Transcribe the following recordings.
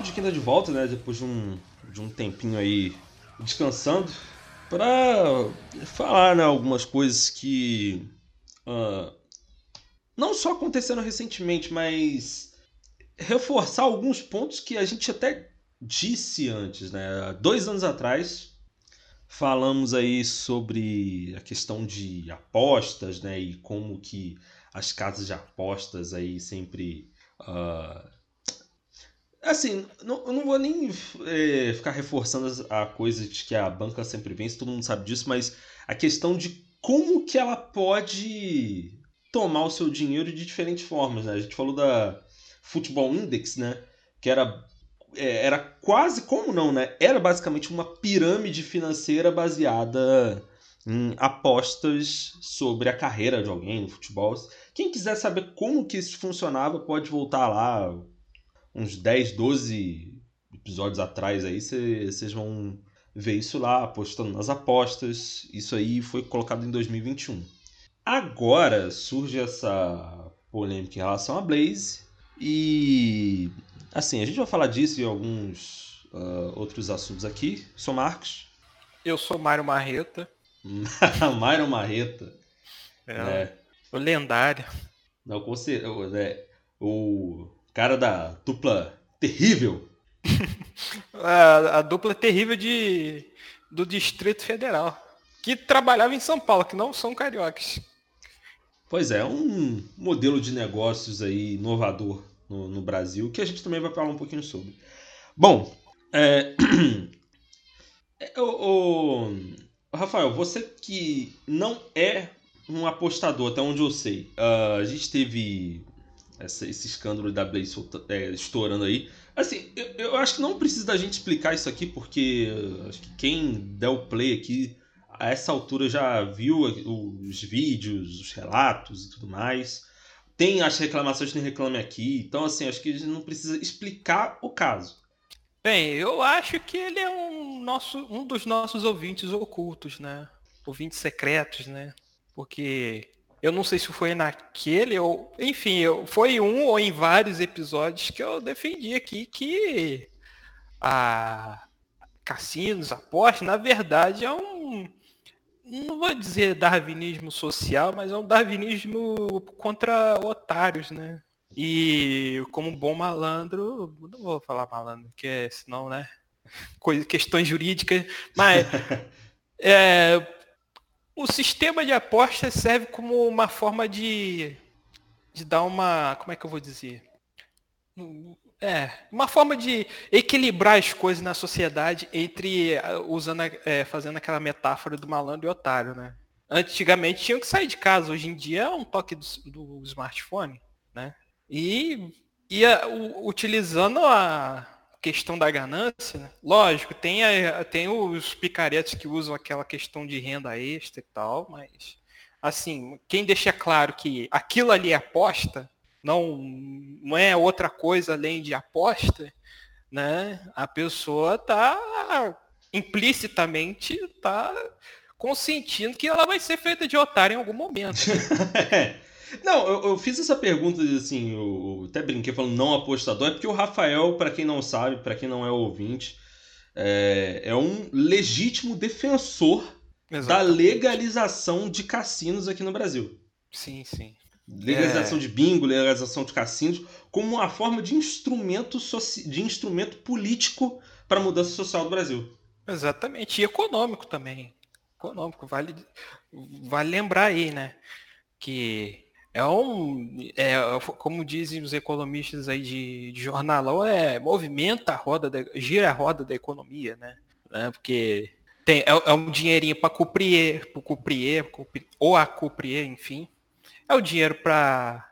Papo de quinta de volta, né? Depois de um, de um tempinho aí descansando, para falar né, algumas coisas que uh, não só aconteceram recentemente, mas reforçar alguns pontos que a gente até disse antes, né? Dois anos atrás falamos aí sobre a questão de apostas, né? E como que as casas de apostas aí sempre uh, Assim, não, eu não vou nem é, ficar reforçando a coisa de que a banca sempre vence, todo mundo sabe disso, mas a questão de como que ela pode tomar o seu dinheiro de diferentes formas, né? A gente falou da Football Index, né? Que era, é, era quase, como não, né? Era basicamente uma pirâmide financeira baseada em apostas sobre a carreira de alguém no futebol. Quem quiser saber como que isso funcionava, pode voltar lá, uns 10, 12 episódios atrás aí, vocês vão ver isso lá, apostando nas apostas. Isso aí foi colocado em 2021. Agora surge essa polêmica em relação a Blaze e assim, a gente vai falar disso e alguns uh, outros assuntos aqui. Sou Marcos. Eu sou Mário Marreta. Mário Marreta. É, é. O lendário. Não, com certeza. É, o cara da dupla terrível. a, a, dupla terrível de, do Distrito Federal. Que trabalhava em São Paulo, que não são cariocas. Pois é, um modelo de negócios aí inovador no, no Brasil, que a gente também vai falar um pouquinho sobre. Bom, é... o, o, Rafael, você que não é um apostador, até onde eu sei, uh, a gente teve essa, esse escândalo da Blaze é, estourando aí. Assim, eu, eu, acho que não precisa da gente explicar isso aqui, porque acho que quem der o play aqui a essa altura já viu os vídeos, os relatos e tudo mais. Tem as reclamações que reclame aqui. Então, assim, acho que a gente não precisa explicar o caso. Bem, eu acho que ele é um, nosso, um dos nossos ouvintes ocultos, né? Ouvintes secretos, né? Porque eu não sei se foi naquele ou. Enfim, eu, foi um ou em vários episódios que eu defendi aqui que a cassinos, apostas, na verdade é um. Não vou dizer darwinismo social, mas é um darwinismo contra otários, né? E como bom malandro, não vou falar malandro, porque senão, né? Coisa, questões jurídicas, mas é, o sistema de apostas serve como uma forma de, de dar uma. Como é que eu vou dizer? É, uma forma de equilibrar as coisas na sociedade entre usando, é, fazendo aquela metáfora do malandro e otário, né? Antigamente tinham que sair de casa, hoje em dia é um toque do, do smartphone, né? E ia utilizando a, questão da ganância, né? lógico, tem, a, tem os picaretes que usam aquela questão de renda extra e tal, mas assim, quem deixa claro que aquilo ali é aposta, não, não é outra coisa além de aposta, né? A pessoa tá implicitamente tá consentindo que ela vai ser feita de otário em algum momento. Não, eu, eu, fiz essa pergunta, assim, eu até brinquei falando não apostador, é porque o Rafael, para quem não sabe, para quem não é ouvinte, é, é um legítimo defensor Exatamente. da legalização de cassinos aqui no Brasil. Sim, sim. Legalização é... de bingo, legalização de cassinos, como uma forma de instrumento, de instrumento político para a mudança social do Brasil. Exatamente, e econômico também. Econômico, vale, vale lembrar aí, né? Que é um, é, como dizem os economistas aí de, de jornalão, é movimenta a roda, da, gira a roda da economia, né? né? Porque tem, é, é um dinheirinho para cuprier, para cuprier, ou a cuprier, enfim. É o dinheiro para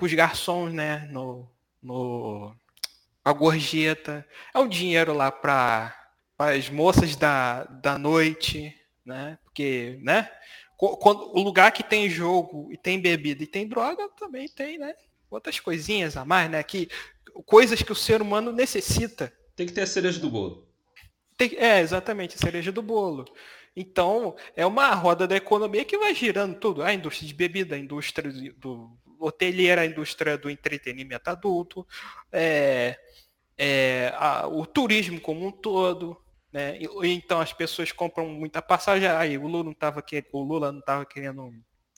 os garçons, né? No, no, a gorjeta. É o dinheiro lá para as moças da, da noite, né? Porque, né? Quando, o lugar que tem jogo e tem bebida e tem droga, também tem, né? Outras coisinhas a mais, né? Que, coisas que o ser humano necessita. Tem que ter a cereja do bolo. Tem, é, exatamente, a cereja do bolo. Então, é uma roda da economia que vai girando tudo. A indústria de bebida, a indústria do hoteleira, a indústria do entretenimento adulto, é, é, a, o turismo como um todo, né? E, então as pessoas compram muita passagem. Aí o Lula não estava querendo, o Lula não querendo.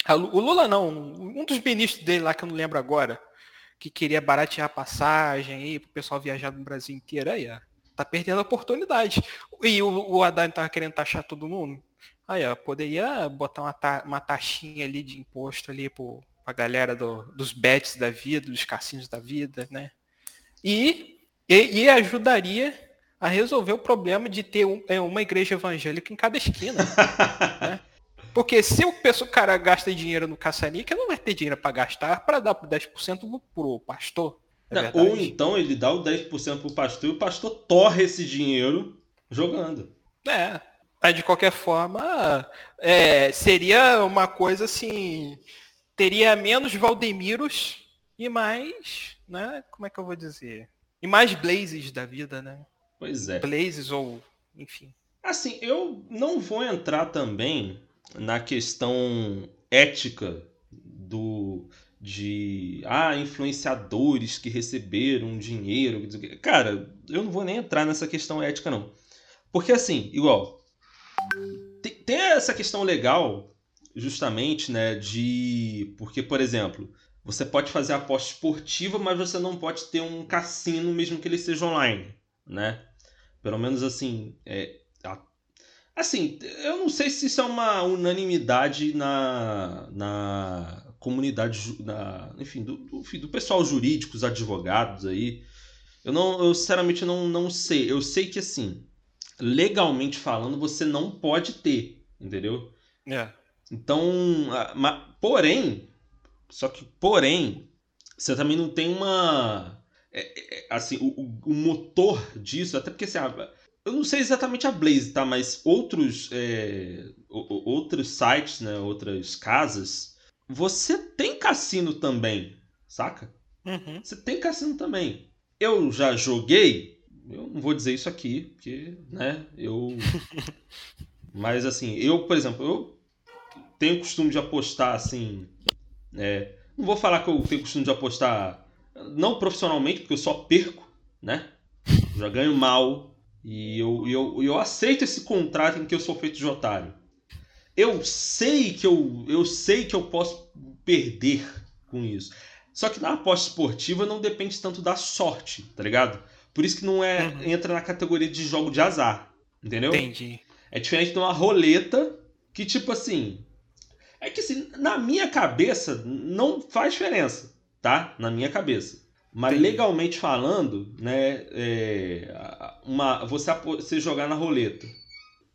O Lula não, um dos ministros dele lá que eu não lembro agora, que queria baratear a passagem aí para o pessoal viajar no Brasil inteiro aí, ó, tá perdendo a oportunidade. E o, o Haddad estava querendo taxar todo mundo. Aí, ó, poderia botar uma, ta, uma taxinha ali de imposto ali pro, pra galera do, dos bets da vida, dos cassinos da vida, né? E, e, e ajudaria a resolver o problema de ter um, é, uma igreja evangélica em cada esquina. né? Porque se o, pessoa, o cara gasta dinheiro no caça-níquel, não vai ter dinheiro para gastar para dar 10% pro pastor. É ou então ele dá o 10% pro pastor e o pastor torre esse dinheiro jogando. É. Mas de qualquer forma, é, seria uma coisa assim. Teria menos Valdemiros e mais. Né, como é que eu vou dizer? E mais Blazes da vida, né? Pois é. Blazes ou. Enfim. Assim, eu não vou entrar também na questão ética do de ah, influenciadores que receberam dinheiro. Cara, eu não vou nem entrar nessa questão ética, não. Porque assim, igual, tem, tem essa questão legal, justamente, né, de. Porque, por exemplo, você pode fazer aposta esportiva, mas você não pode ter um cassino, mesmo que ele seja online, né? Pelo menos assim, é, Assim, eu não sei se isso é uma unanimidade na, na comunidade, na, enfim, do, do, do pessoal jurídico, os advogados aí. Eu não, eu sinceramente não, não sei. Eu sei que assim, legalmente falando, você não pode ter, entendeu? É. Então, mas, porém, só que porém, você também não tem uma é, é, assim, o, o, motor disso, até porque assim, eu não sei exatamente a Blaze, tá? Mas outros, é, outros sites, né? Outras casas, você tem cassino também, saca? Uhum. Você tem cassino também. Eu já joguei, eu não vou dizer isso aqui, porque, né? Eu. Mas assim, eu, por exemplo, eu tenho costume de apostar assim. É, não vou falar que eu tenho costume de apostar não profissionalmente, porque eu só perco, né? Já ganho mal, e eu, eu, eu aceito esse contrato em que eu sou feito de otário. Eu sei que eu, eu sei que eu posso perder com isso. Só que na aposta esportiva não depende tanto da sorte, tá ligado? Por isso que não é uhum. entra na categoria de jogo de azar, entendeu? Entendi. É diferente de uma roleta que tipo assim, é que assim, na minha cabeça não faz diferença, tá? Na minha cabeça. Mas legalmente falando, né, é, uma, você, você jogar na roleta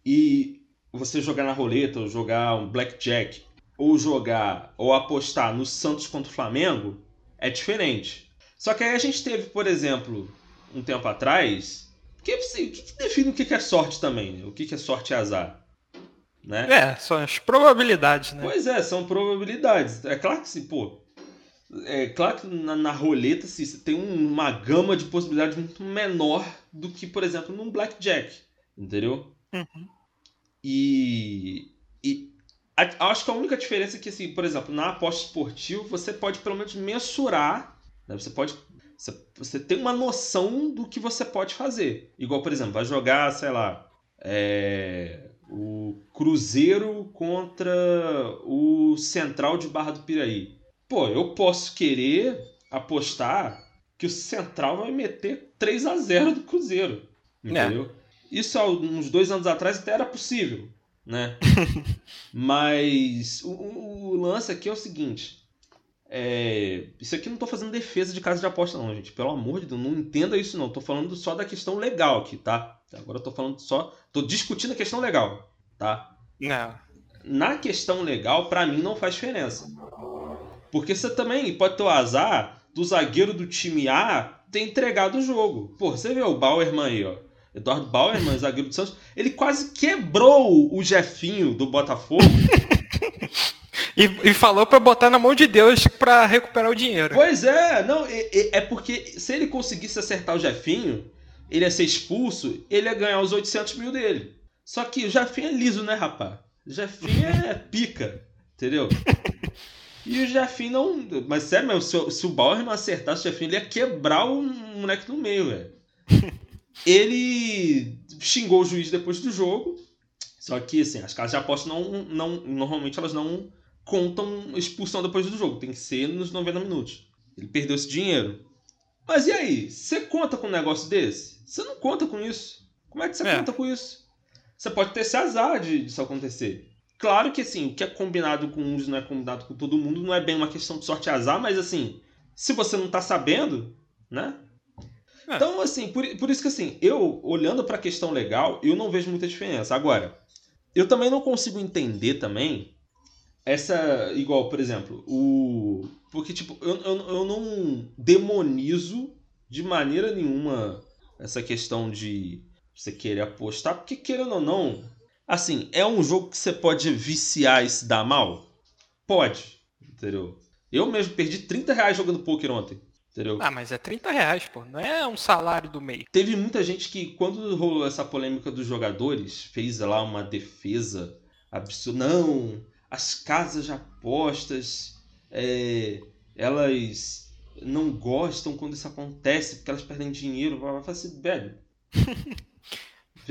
e você jogar na roleta ou jogar um blackjack ou jogar ou apostar no Santos contra o Flamengo é diferente. Só que aí a gente teve, por exemplo, um tempo atrás, que, assim, o que, define o que é sorte também? O que é sorte e azar? Né? É, são as probabilidades, né? Pois é, são probabilidades. É claro que se, pô, é claro que na, na roleta assim, você tem uma gama de possibilidades muito menor do que, por exemplo, num blackjack, entendeu? Uhum. E, e a, acho que a única diferença é que, assim, por exemplo, na aposta esportiva você pode pelo menos mensurar, né? você pode você, você tem uma noção do que você pode fazer. Igual, por exemplo, vai jogar, sei lá, é, o Cruzeiro contra o Central de Barra do Piraí pô, eu posso querer apostar que o Central vai meter 3 a 0 do Cruzeiro. Entendeu? É. Isso há uns dois anos atrás até era possível, né? Mas o, o, lance aqui é o seguinte. É, isso aqui não estou fazendo defesa de casa de aposta, não, gente. Pelo amor de Deus, não entenda isso, não. Estou falando só da questão legal aqui, tá? Agora estou falando só. Estou discutindo a questão legal, tá? Não. Na questão legal, para mim, não faz diferença. Porque você também pode ter o azar do zagueiro do time A ter entregado o jogo. Pô, você vê o Bauerman aí, ó. Eduardo Bauerman, zagueiro do Santos, ele quase quebrou o Jefinho do Botafogo. e, e, falou para botar na mão de Deus para recuperar o dinheiro. Pois é, não, é, é, porque se ele conseguisse acertar o Jefinho, ele ia ser expulso, ele ia ganhar os 800 mil dele. Só que o Jefinho é liso, né, rapaz? O Jefinho é pica, entendeu? E o Jefinho não. Mas sério, mas se, se o Bauer não acertasse o Jefinho, ele ia quebrar o moleque no meio, velho. ele xingou o juiz depois do jogo. Só que, assim, as casas de aposta não, não. Normalmente elas não contam expulsão depois do jogo. Tem que ser nos 90 minutos. Ele perdeu esse dinheiro. Mas e aí? Você conta com um negócio desse? Você não conta com isso. Como é que você é. conta com isso? Você pode ter esse azar de isso acontecer. Claro que assim, o que é combinado com uns não é combinado com todo mundo, não é bem uma questão de sorte e azar, mas assim, se você não tá sabendo, né? É. Então, assim, por, por isso que assim, eu, olhando para a questão legal, eu não vejo muita diferença. Agora, eu também não consigo entender também essa. Igual, por exemplo, o. Porque, tipo, eu, eu, eu não demonizo de maneira nenhuma essa questão de você querer apostar, porque querendo ou não, assim, é um jogo que você pode viciar e se dar mal? Pode, entendeu? Eu mesmo perdi 30 reais jogando poker ontem. Entendeu? Ah, mas é 30 reais, pô. Não é um salário do meio. Teve muita gente que, quando rolou essa polêmica dos jogadores, fez lá uma defesa absurda. Não, as casas de apostas, é, elas não gostam quando isso acontece, porque elas perdem dinheiro. Vai falar assim, velho.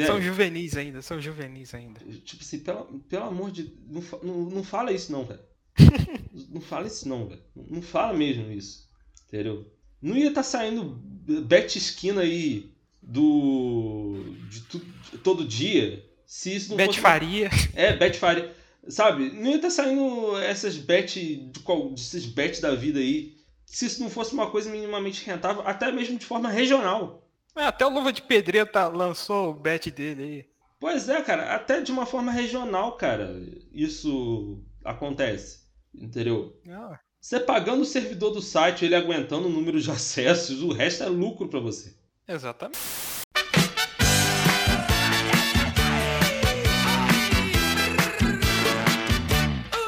São juvenis ainda, são juvenis ainda. Tipo assim, pelo, pelo amor de. Não, não, não fala isso não, velho. não fala isso não, velho. Não fala mesmo isso. Entendeu? Não ia estar tá saindo bet esquina aí do. de, tu, todo dia. Se isso não Bet fosse... Faria. É, Bet Faria. Sabe? Não ia estar tá saindo essas bet. esses bets da vida aí. Se isso não fosse uma coisa minimamente rentável, até mesmo de forma regional. É, até o Luva de Pedreira tá, lançou o bet dele aí. Pois é, cara, até de uma forma regional, cara, isso acontece. Entendeu? Ah. Você pagando o servidor do site, ele aguentando o número de acessos, o resto é lucro para você. Exatamente.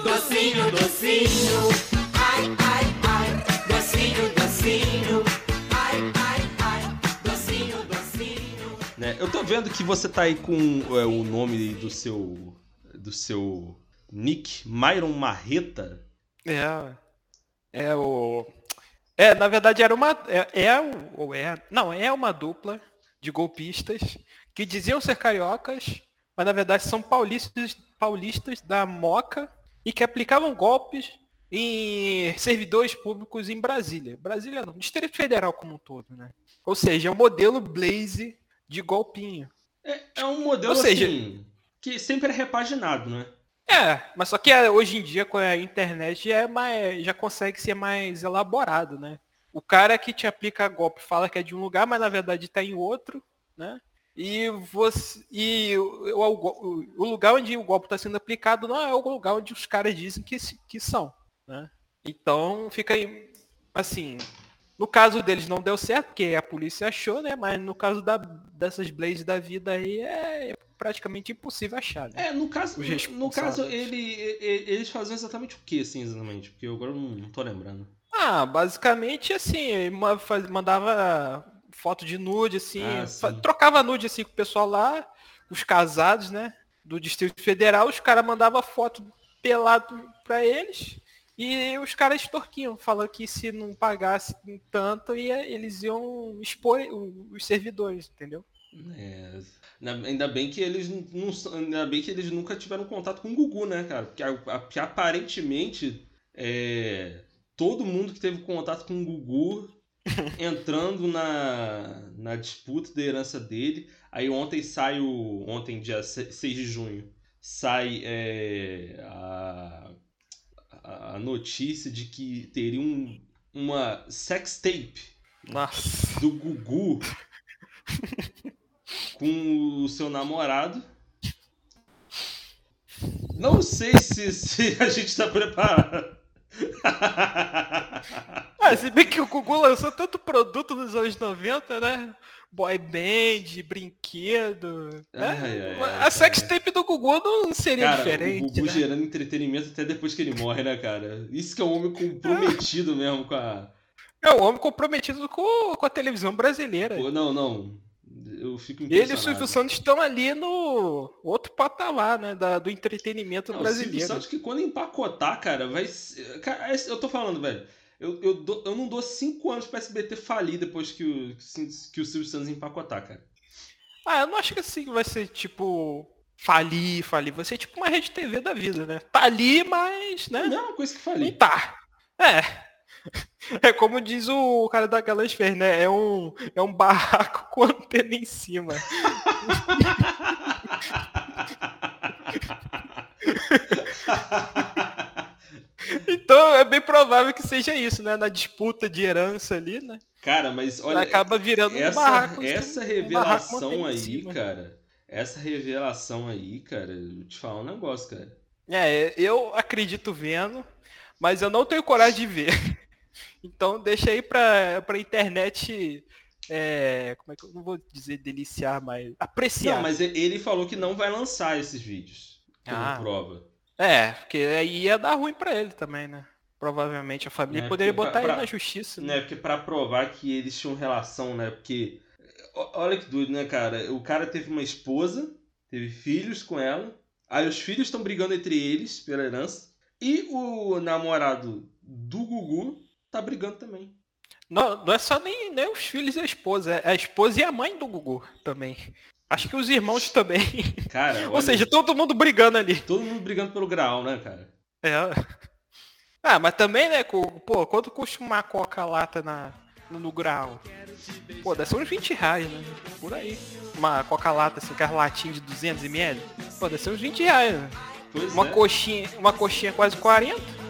Docinho, docinho, Eu tô vendo que você tá aí com é, o nome do seu do seu nick, Myron Marreta. É. É o. É, na verdade era uma. É, é ou é. Não, é uma dupla de golpistas que diziam ser cariocas, mas na verdade são paulistas, paulistas da Moca e que aplicavam golpes em servidores públicos em Brasília. Brasília não, Distrito Federal como um todo, né? Ou seja, é um modelo Blaze de golpinho. É, é um modelo Ou seja, assim, que sempre é repaginado, né? É, mas só que é, hoje em dia com a internet já, é mais, já consegue ser mais elaborado, né? O cara que te aplica golpe fala que é de um lugar, mas na verdade está em outro, né? E, você, e o, o, o lugar onde o golpe está sendo aplicado não é o lugar onde os caras dizem que, que são, né? Então fica aí, assim, no caso deles não deu certo, porque a polícia achou, né? Mas no caso da, dessas blades da vida aí é praticamente impossível achar. Né? É, no caso, no caso ele, ele, eles faziam exatamente o que, assim, exatamente? Porque eu agora não, não tô lembrando. Ah, basicamente assim, mandava foto de nude, assim, ah, trocava nude assim com o pessoal lá, os casados, né? Do Distrito Federal, os caras mandavam foto pelado para eles e os caras extorquiam, falando que se não pagasse tanto, ia, eles iam expor os servidores, entendeu? É, Ainda bem que eles não, ainda bem que eles nunca tiveram contato com o Gugu, né, cara? Porque, porque aparentemente é, todo mundo que teve contato com o Gugu entrando na, na disputa da herança dele. Aí ontem sai o. Ontem, dia 6 de junho, sai é, a, a notícia de que teria um, uma sex tape Nossa. do Gugu com o seu namorado. Não sei se, se a gente está preparado. ah, se bem que o Gugu lançou tanto produto nos anos 90, né? Boy band, brinquedo. Né? Ai, ai, a sextape do Gugu não seria cara, diferente. O Gugu né? gerando entretenimento até depois que ele morre, né, cara? Isso que é um homem comprometido mesmo com a. É um homem comprometido com, com a televisão brasileira. Pô, não, não. Eu, fico impressionado. Ele e o Silvio Santos estão ali no outro patamar, né? Da, do entretenimento Não, brasileiro. O Silvio Santos que quando empacotar, cara, vai. Cara, eu tô falando, velho. Eu, eu, dou, eu não dou cinco anos pra SBT falir depois que o, que o Silvio Santos empacotar, cara. Ah, eu não acho que assim vai ser tipo. Falir, falir. Vai ser tipo uma rede TV da vida, né? Tá ali, mas. Né? Não, uma coisa que falir. Não tá. É. É como diz o cara da Galãs fez, né? É um, é um barraco com antena em cima. é bem provável que seja isso, né? Na disputa de herança ali, né? Cara, mas olha. Acaba virando essa, um barraco. Essa revelação um aí, cara. Essa revelação aí, cara, eu te falar um negócio, cara. É, eu acredito vendo, mas eu não tenho coragem de ver. Então deixa aí pra, pra internet. É, como é que eu não vou dizer deliciar, mas apreciar. Não, mas ele falou que não vai lançar esses vídeos como ah, prova. É, porque aí ia dar ruim para ele também, né? Provavelmente a família é, poderia botar pra, ele na justiça. Né? né? Porque para provar que eles tinham relação, né? Porque olha que doido, né, cara? O cara teve uma esposa, teve filhos com ela. Aí os filhos estão brigando entre eles pela herança. E o namorado do Gugu tá brigando também. Não, não é só nem, nem os filhos e a esposa, é a esposa e a mãe do Gugu também. Acho que os irmãos também. Cara, Ou seja, todo mundo brigando ali. Todo mundo brigando pelo grau, né, cara? É. Ah, mas também, né, pô, quanto custa uma coca lata na, no grau? Pô, deve ser uns 20 reais, né? Por aí. Uma coca lata, assim, com as latinhas de 200ml. Pô, deve ser uns 20 reais, né? Pois uma é. coxinha, uma coxinha quase 40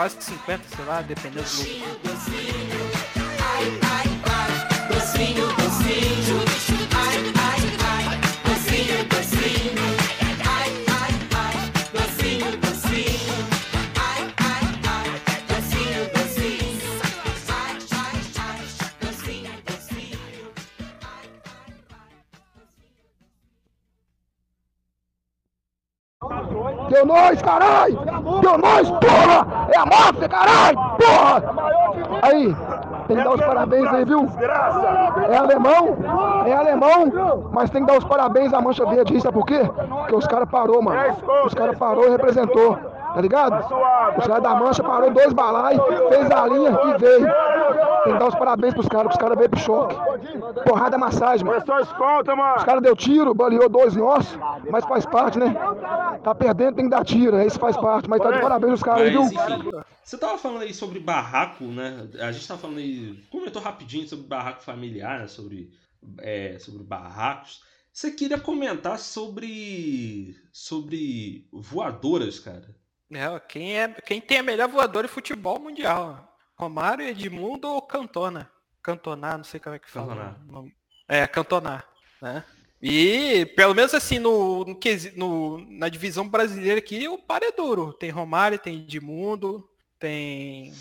quase 50, sei lá, dependendo do. Docinho, docinho, ai, Deu nós, caralho! Deu nós, porra! É a máfia, caralho! Porra! Aí, tem que dar os parabéns aí, viu? É alemão, é alemão, mas tem que dar os parabéns à Mancha Verde. Sabe por quê? Porque os caras parou, mano. Os caras parou e representou. Tá ligado? Os caras da Mancha parou dois balai, fez a linha e veio. Tem que dar os parabéns pros caras, os caras veio pro choque. Porrada massagem, mano. Os caras deu tiro, baleou dois nossos, mas faz parte, né? Tá perdendo, tem que dar tiro, isso faz parte. Mas tá de parabéns os caras, viu? Você tava falando aí sobre barraco, né? A gente tava falando aí, comentou rapidinho sobre barraco familiar, né? Sobre, é, sobre barracos. Você queria comentar sobre sobre voadoras, cara? É, quem, é, quem tem a melhor voadora de futebol mundial? Romário, Edmundo ou Cantona? Cantonar, não sei como é que fala. Cantonar. É, Cantonar, né? E, pelo menos assim, no, no, no, na divisão brasileira aqui, o par é duro. Tem Romário, tem Edmundo, tem...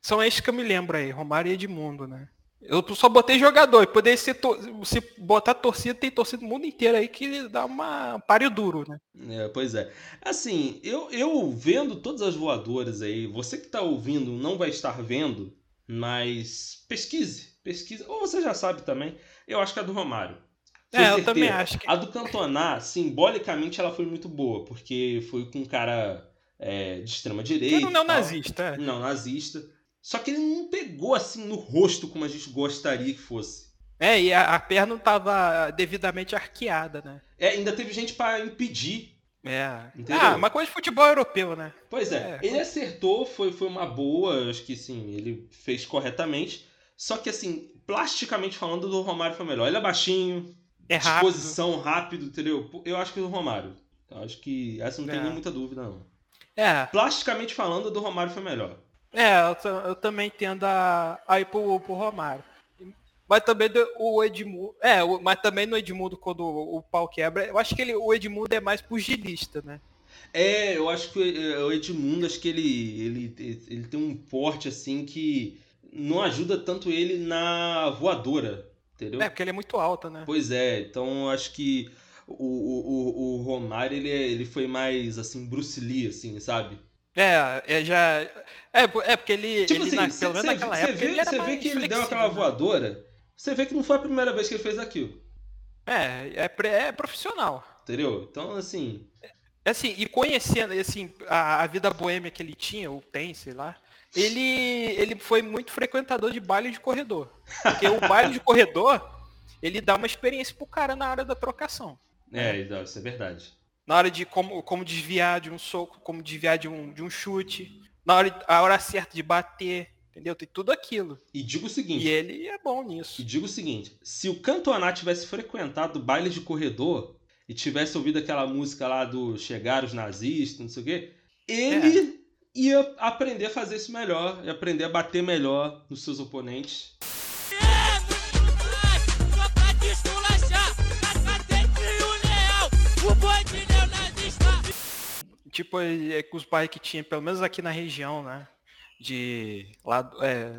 São esses que eu me lembro aí, Romário e Edmundo, né? Eu só botei jogador. E poder ser to... se botar torcida, tem torcida do mundo inteiro aí que dá uma páreo duro, né? É, pois é. Assim, eu, eu vendo todas as voadoras aí, você que tá ouvindo não vai estar vendo, mas pesquise, pesquise. Ou você já sabe também, eu acho que é do Romário. Foi é, eu também acho que. A do Cantona, simbolicamente, ela foi muito boa, porque foi com um cara é, de extrema direita. Que não nazista, é. Não nazista. Só que ele não pegou assim no rosto como a gente gostaria que fosse. É, e a, a perna não estava devidamente arqueada, né? É, ainda teve gente para impedir. É. Entendeu? Ah, uma coisa de futebol europeu, né? Pois é. é. Ele acertou, foi, foi uma boa, acho que sim, ele fez corretamente. Só que assim, plasticamente falando, do Romário foi melhor. Ele é baixinho, é disposição rápido. rápido, entendeu? Eu acho que do Romário. Eu acho que essa não tem é. nem muita dúvida, não. É. Plasticamente falando, do Romário foi melhor. É, eu, eu também tendo a, a ir pro, pro Romário. Mas também do, o Edmundo. É, o, mas também no Edmundo, quando o, o, pau quebra, eu acho que ele, o Edmundo é mais pugilista, né? É, eu acho que o Edmundo, acho que ele, ele, ele tem um porte assim que não ajuda tanto ele na voadora, entendeu? É, porque ele é muito alto, né? Pois é, então eu acho que o, o, o Romário ele, ele foi mais assim, Bruce Lee, assim, sabe? É, é já. É, é porque ele. Tipo ele, assim, na, pelo menos naquela época. Vê, você vê que ele deu aquela voadora. Você vê que não foi a primeira vez que ele fez aquilo. É, é, é profissional. Entendeu? Então, assim. É assim, e conhecendo assim, a, a, vida boêmia que ele tinha, ou tem, sei lá, ele, ele foi muito frequentador de baile de corredor. Porque o baile de corredor, ele dá uma experiência pro cara na hora da trocação. É, isso é verdade. Na hora de como, como desviar de um soco, como desviar de um, de um chute, na hora, a hora certa de bater, entendeu? Tem tudo aquilo. E digo o seguinte. E ele é bom nisso. E digo o seguinte, se o Cantoná tivesse frequentado baile de corredor, e tivesse ouvido aquela música lá do Chegar os Nazistas, não sei o quê, ele é. ia aprender a fazer isso melhor, ia aprender a bater melhor nos seus oponentes. Tipo, é que os pais que tinha, pelo menos aqui na região, né? de lado é,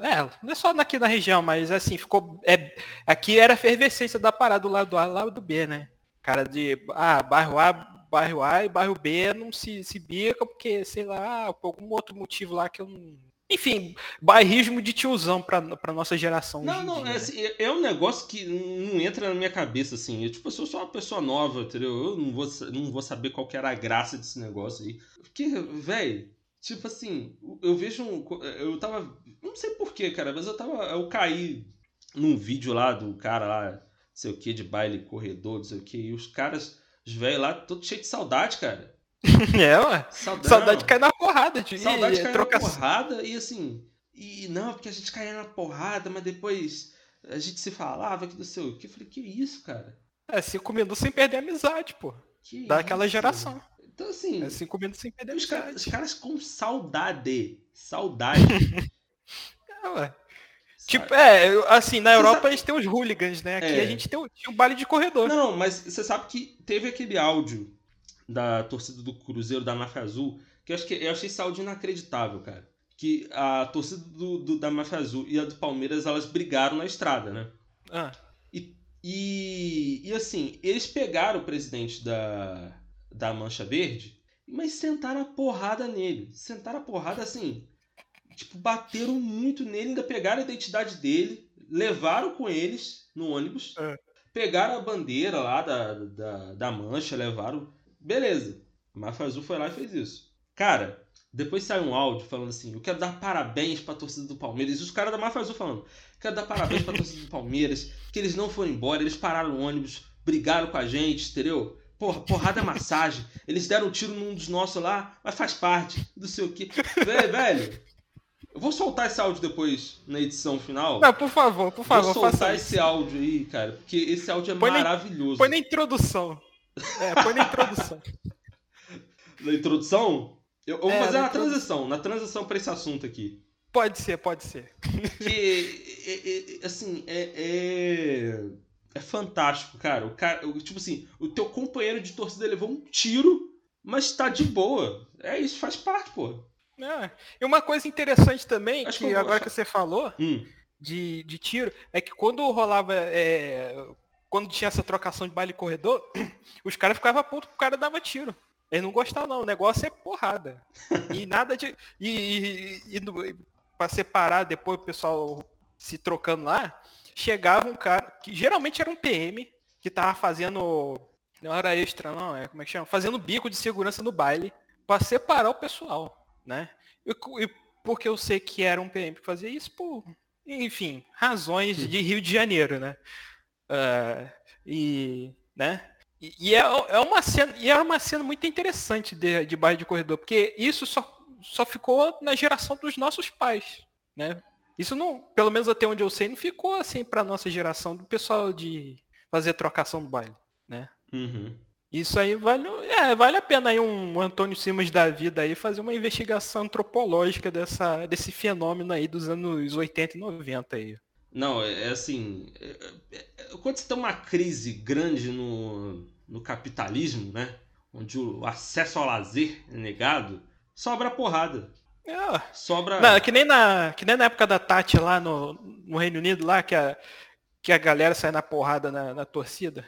é não é só aqui na região mas assim ficou é aqui era a efervescência da parada do lado A lado B né cara de ah, bairro A, bairro A e bairro B não se, se bica porque, sei lá, por algum outro motivo lá que eu não. Enfim, bairrismo de tiozão pra, pra nossa geração. Não, não, é, assim, é, é, um negócio que não entra na minha cabeça, assim. Eu, tipo, eu sou só uma pessoa nova, entendeu? Eu não vou, não vou saber qual que era a graça desse negócio aí. Porque, velho, tipo assim, eu vejo um. Eu tava. Não sei porquê, cara, mas eu tava. Eu caí num vídeo lá do cara lá sei o que, de baile corredor, não sei o que. E os caras, os velhos lá, todos cheios de saudade, cara. é, ué. Saudade, saudade cai na porrada. De, saudade cai troca... na porrada e assim. E não, porque a gente caía na porrada, mas depois a gente se falava que não sei o que. Eu falei, que isso, cara? É, cinco minutos sem perder a amizade, pô. Que Daquela isso? geração. Então, assim. É cinco minutos sem perder a amizade. Os caras com saudade. Saudade. é, ué. Tipo, é, assim, na Europa sabe... a gente tem os hooligans, né? Aqui é. a gente tem o, tinha um baile de corredor. Não, mas você sabe que teve aquele áudio da torcida do Cruzeiro da Máfia Azul, que eu, acho que, eu achei esse áudio inacreditável, cara. Que a torcida do, do, da Máfia Azul e a do Palmeiras, elas brigaram na estrada, né? Ah. E, e, e assim, eles pegaram o presidente da, da Mancha Verde, mas sentaram a porrada nele. Sentaram a porrada assim tipo, bateram muito nele, ainda pegaram a identidade dele, levaram com eles no ônibus, é. pegaram a bandeira lá da, da, da mancha, levaram. Beleza. A Máfia Azul foi lá e fez isso. Cara, depois saiu um áudio falando assim: Eu quero dar parabéns pra torcida do Palmeiras. E os caras da Máfia Azul falando: Quero dar parabéns pra torcida do Palmeiras, que eles não foram embora, eles pararam o ônibus, brigaram com a gente, entendeu? Porra, porrada massagem. Eles deram um tiro num dos nossos lá, mas faz parte do seu que. Velho, velho, eu vou soltar esse áudio depois na edição final. Não, por favor, por favor. Vou soltar esse áudio aí, cara, porque esse áudio é põe maravilhoso. Na, põe na introdução. É, põe na introdução. na introdução? Eu, eu vou é, fazer na transição, na transição para esse assunto aqui. Pode ser, pode ser. Que, é, é, assim, é, é, é, fantástico, cara. O cara. Tipo assim, o teu companheiro de torcida levou um tiro, mas tá de boa. É isso, faz parte, pô. É. E uma coisa interessante também, Acho que, que agora que você falou hum. de, de tiro, é que quando rolava. É, quando tinha essa trocação de baile corredor, os caras ficavam putos o cara dava tiro. Eles não gostavam, não. O negócio é porrada. E nada de. E, e, e para separar depois o pessoal se trocando lá, chegava um cara, que geralmente era um PM, que tava fazendo. Não era extra, não, é como é que chama? Fazendo bico de segurança no baile, para separar o pessoal né? E, e porque eu sei que era um PM que fazia isso por, enfim, razões de Rio de Janeiro, né? Uh, e, né? E, e, é, é uma cena, e era uma cena muito interessante de, de bairro de corredor, porque isso só, só ficou na geração dos nossos pais, né? Isso não, pelo menos até onde eu sei, não ficou assim para nossa geração do pessoal de fazer trocação do baile, né? Uhum. Isso aí vale, é, vale a pena aí um Antônio Simas da vida aí fazer uma investigação antropológica dessa, desse fenômeno aí dos anos 80 e 90 aí. Não, é, é assim, é, é, quando você tem uma crise grande no, no capitalismo, né, onde o acesso ao lazer é negado, sobra porrada. É. Sobra. Não, que nem na que nem na época da Tati lá no, no Reino Unido lá que a que a galera sai na porrada na, na torcida.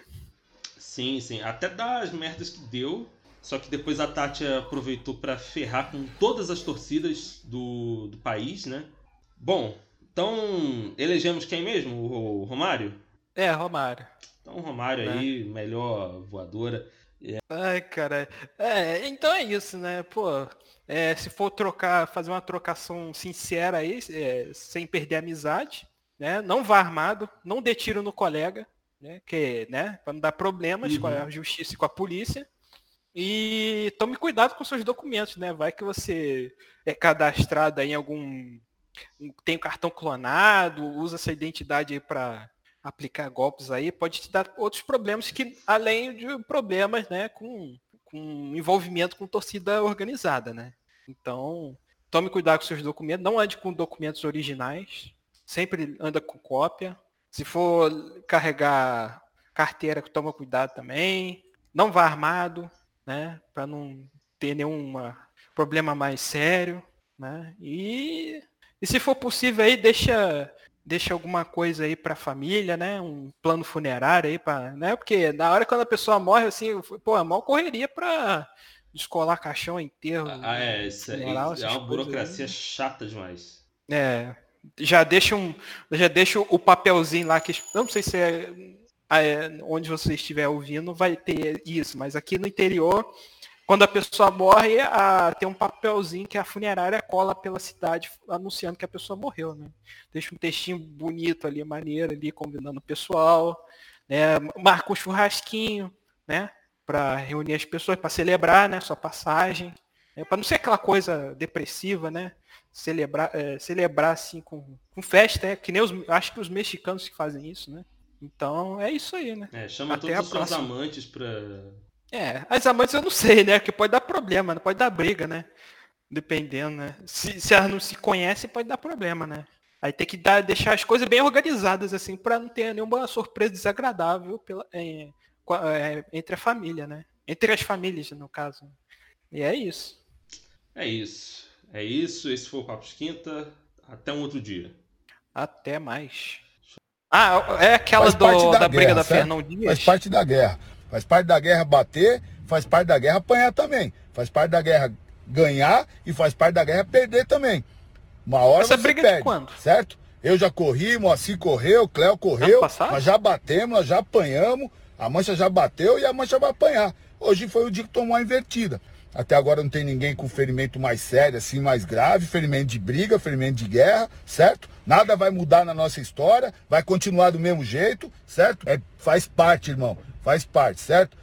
Sim, sim. Até das merdas que deu. Só que depois a Tati aproveitou para ferrar com todas as torcidas do, do país, né? Bom, então elegemos quem mesmo? O Romário? É, Romário. Então, Romário Né? aí, melhor voadora. Ai, cara. É, então é isso, né? Pô, é, se for trocar, fazer uma trocação sincera aí, é, sem perder a amizade, né? Não vá armado, não dê tiro no colega, né? Que, né? Pra não dar problemas com a justiça e com a polícia. E tome cuidado com seus documentos, né? Vai que você é cadastrado aí em algum. Tem o cartão clonado, usa essa identidade para aplicar golpes aí, pode te dar outros problemas que, além de problemas, né, com, com envolvimento com torcida organizada, né? Então, tome cuidado com seus documentos, não ande com documentos originais, sempre anda com cópia. Se for carregar carteira, toma cuidado também. Não vá armado, né, para não ter nenhum problema mais sério, né? E, e se for possível aí, deixa deixa alguma coisa aí para a família, né? Um plano funerário aí para, né? Porque na hora quando a pessoa morre assim, pô, a maior correria para descolar caixão enterro. Ah, é, isso é, funeral, é essas uma burocracia aí. chata demais. É, já deixa um, já deixa o papelzinho lá que não sei se é, é, onde você estiver ouvindo vai ter isso, mas aqui no interior quando a pessoa morre, a, tem um papelzinho que a funerária cola pela cidade anunciando que a pessoa morreu, né? Deixa um textinho bonito ali, maneiro ali, convidando o pessoal, né? Marca um churrasquinho, né? Para reunir as pessoas, para celebrar, né? Sua passagem, né? para não ser aquela coisa depressiva, né? Celebrar, é, celebrar assim com, com festa, é que nem os, acho que os mexicanos que fazem isso, né? Então é isso aí, né? É, chama Até todos os seus amantes pra. É, as amantes eu não sei, né? Que pode dar problema, né? pode dar briga, né? Dependendo, né? Se, se elas não se conhecem, pode dar problema, né? Aí tem que dar, deixar as coisas bem organizadas, assim, para não ter nenhuma surpresa desagradável pela, é, é, entre a família, né? Entre as famílias, no caso. E é isso. É isso. É isso. Esse foi o Papo de Quinta. Até um outro dia. Até mais. Ah, é aquela do- da da, briga guerra, da certo? Fernão Dias? Faz parte da guerra. Faz parte da guerra bater, faz parte da guerra apanhar também. Faz parte da guerra ganhar e faz parte da guerra perder também. Uma hora Essa você briga é de perde, quando? certo? Eu já corri, Moacir correu, Cléo correu, nós já batemos, nós já apanhamos, a mancha já bateu e a mancha vai apanhar. Hoje foi o dia que tomou a invertida. Até agora não tem ninguém com ferimento mais sério, assim, mais grave, ferimento de briga, ferimento de guerra, certo? Nada vai mudar na nossa história, vai continuar do mesmo jeito, certo? É, faz parte, irmão, faz parte, certo?